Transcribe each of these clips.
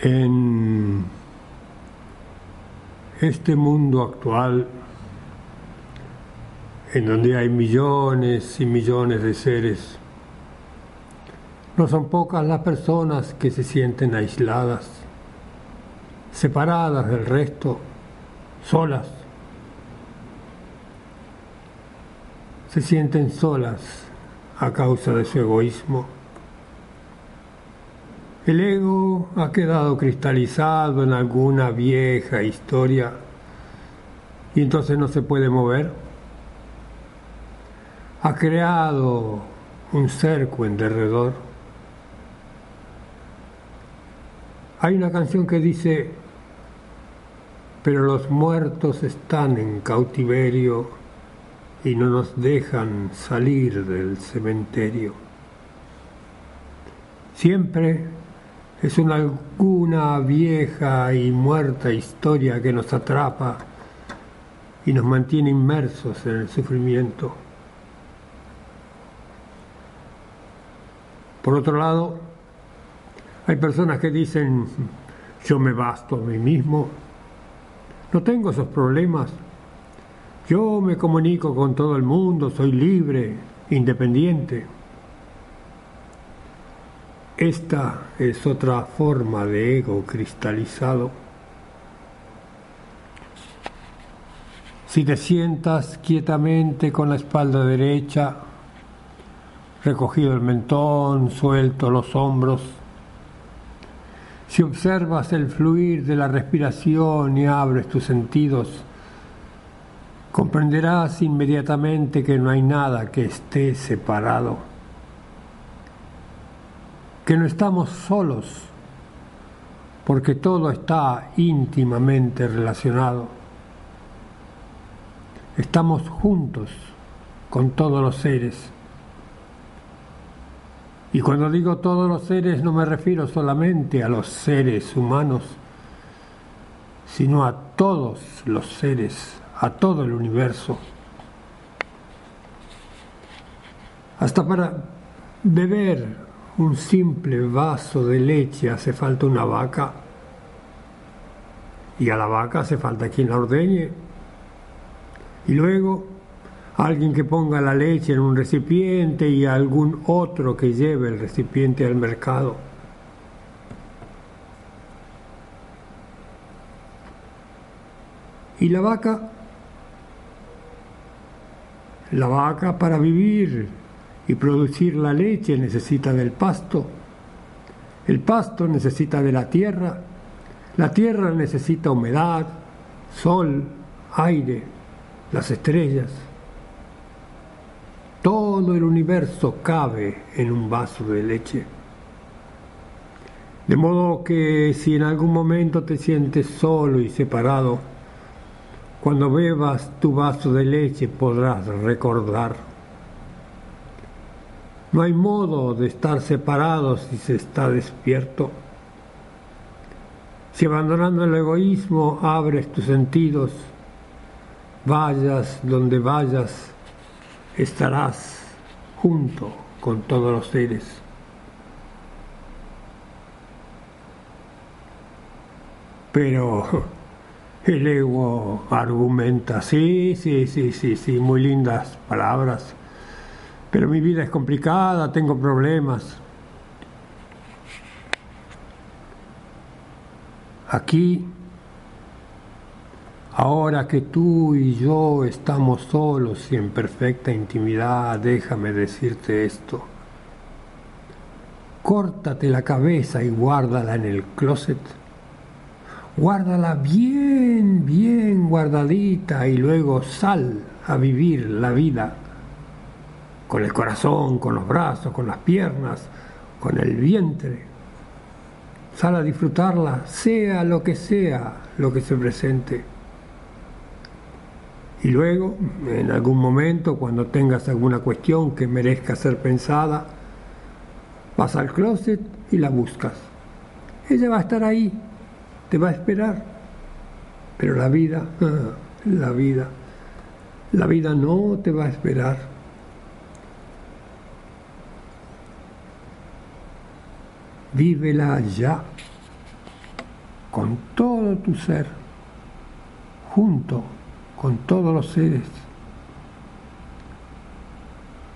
en este mundo actual, en donde hay millones y millones de seres, no son pocas las personas que se sienten aisladas, separadas del resto, solas. Se sienten solas a causa de su egoísmo el ego ha quedado cristalizado en alguna vieja historia y entonces no se puede mover. Ha creado un cerco en derredor. Hay una canción que dice, pero los muertos están en cautiverio y no nos dejan salir del cementerio. Siempre es una alguna vieja y muerta historia que nos atrapa y nos mantiene inmersos en el sufrimiento. Por otro lado, hay personas que dicen, yo me basto a mí mismo, no tengo esos problemas, yo me comunico con todo el mundo, soy libre, independiente. Esta es otra forma de ego cristalizado. Si te sientas quietamente con la espalda derecha, recogido el mentón, suelto los hombros, si observas el fluir de la respiración y abres tus sentidos, comprenderás inmediatamente que no hay nada que esté separado que no estamos solos, porque todo está íntimamente relacionado. Estamos juntos con todos los seres. Y cuando digo todos los seres no me refiero solamente a los seres humanos, sino a todos los seres, a todo el universo. Hasta para beber un simple vaso de leche hace falta una vaca y a la vaca hace falta quien la ordeñe. Y luego alguien que ponga la leche en un recipiente y algún otro que lleve el recipiente al mercado. ¿Y la vaca? La vaca para vivir y producir la leche necesita del pasto, el pasto necesita de la tierra, la tierra necesita humedad, sol, aire, las estrellas. Todo el universo cabe en un vaso de leche. De modo que si en algún momento te sientes solo y separado, cuando bebas tu vaso de leche podrás recordar no hay modo de estar separados si se está despierto. Si abandonando el egoísmo abres tus sentidos, vayas donde vayas, estarás junto con todos los seres. Pero el ego argumenta, sí, sí, sí, sí, sí, muy lindas palabras pero mi vida es complicada, tengo problemas. Aquí, ahora que tú y yo estamos solos y en perfecta intimidad, déjame decirte esto. Córtate la cabeza y guárdala en el closet. Guárdala bien, bien guardadita y luego sal a vivir la vida con el corazón, con los brazos, con las piernas, con el vientre. Sal a disfrutarla, sea lo que sea lo que se presente. Y luego, en algún momento, cuando tengas alguna cuestión que merezca ser pensada, vas al closet y la buscas. Ella va a estar ahí, te va a esperar. Pero la vida, la vida, la vida no te va a esperar. Vívela ya, con todo tu ser, junto con todos los seres.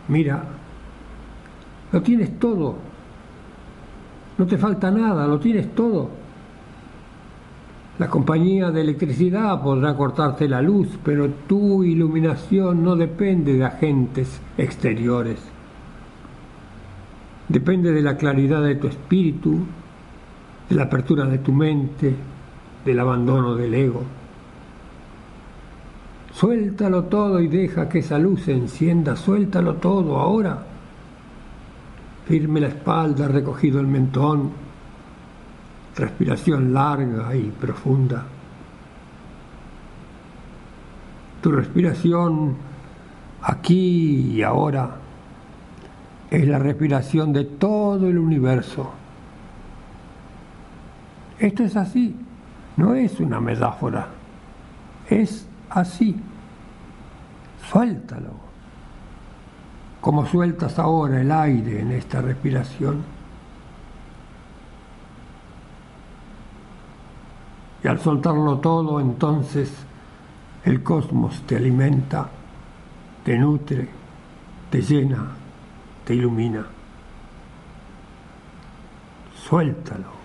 Mira, lo tienes todo, no te falta nada, lo tienes todo. La compañía de electricidad podrá cortarte la luz, pero tu iluminación no depende de agentes exteriores. Depende de la claridad de tu espíritu, de la apertura de tu mente, del abandono del ego. Suéltalo todo y deja que esa luz se encienda. Suéltalo todo ahora. Firme la espalda, recogido el mentón. Respiración larga y profunda. Tu respiración aquí y ahora es la respiración de todo el universo. Esto es así, no es una metáfora, es así. Suéltalo. Como sueltas ahora el aire en esta respiración. Y al soltarlo todo, entonces el cosmos te alimenta, te nutre, te llena, te ilumina. Suéltalo.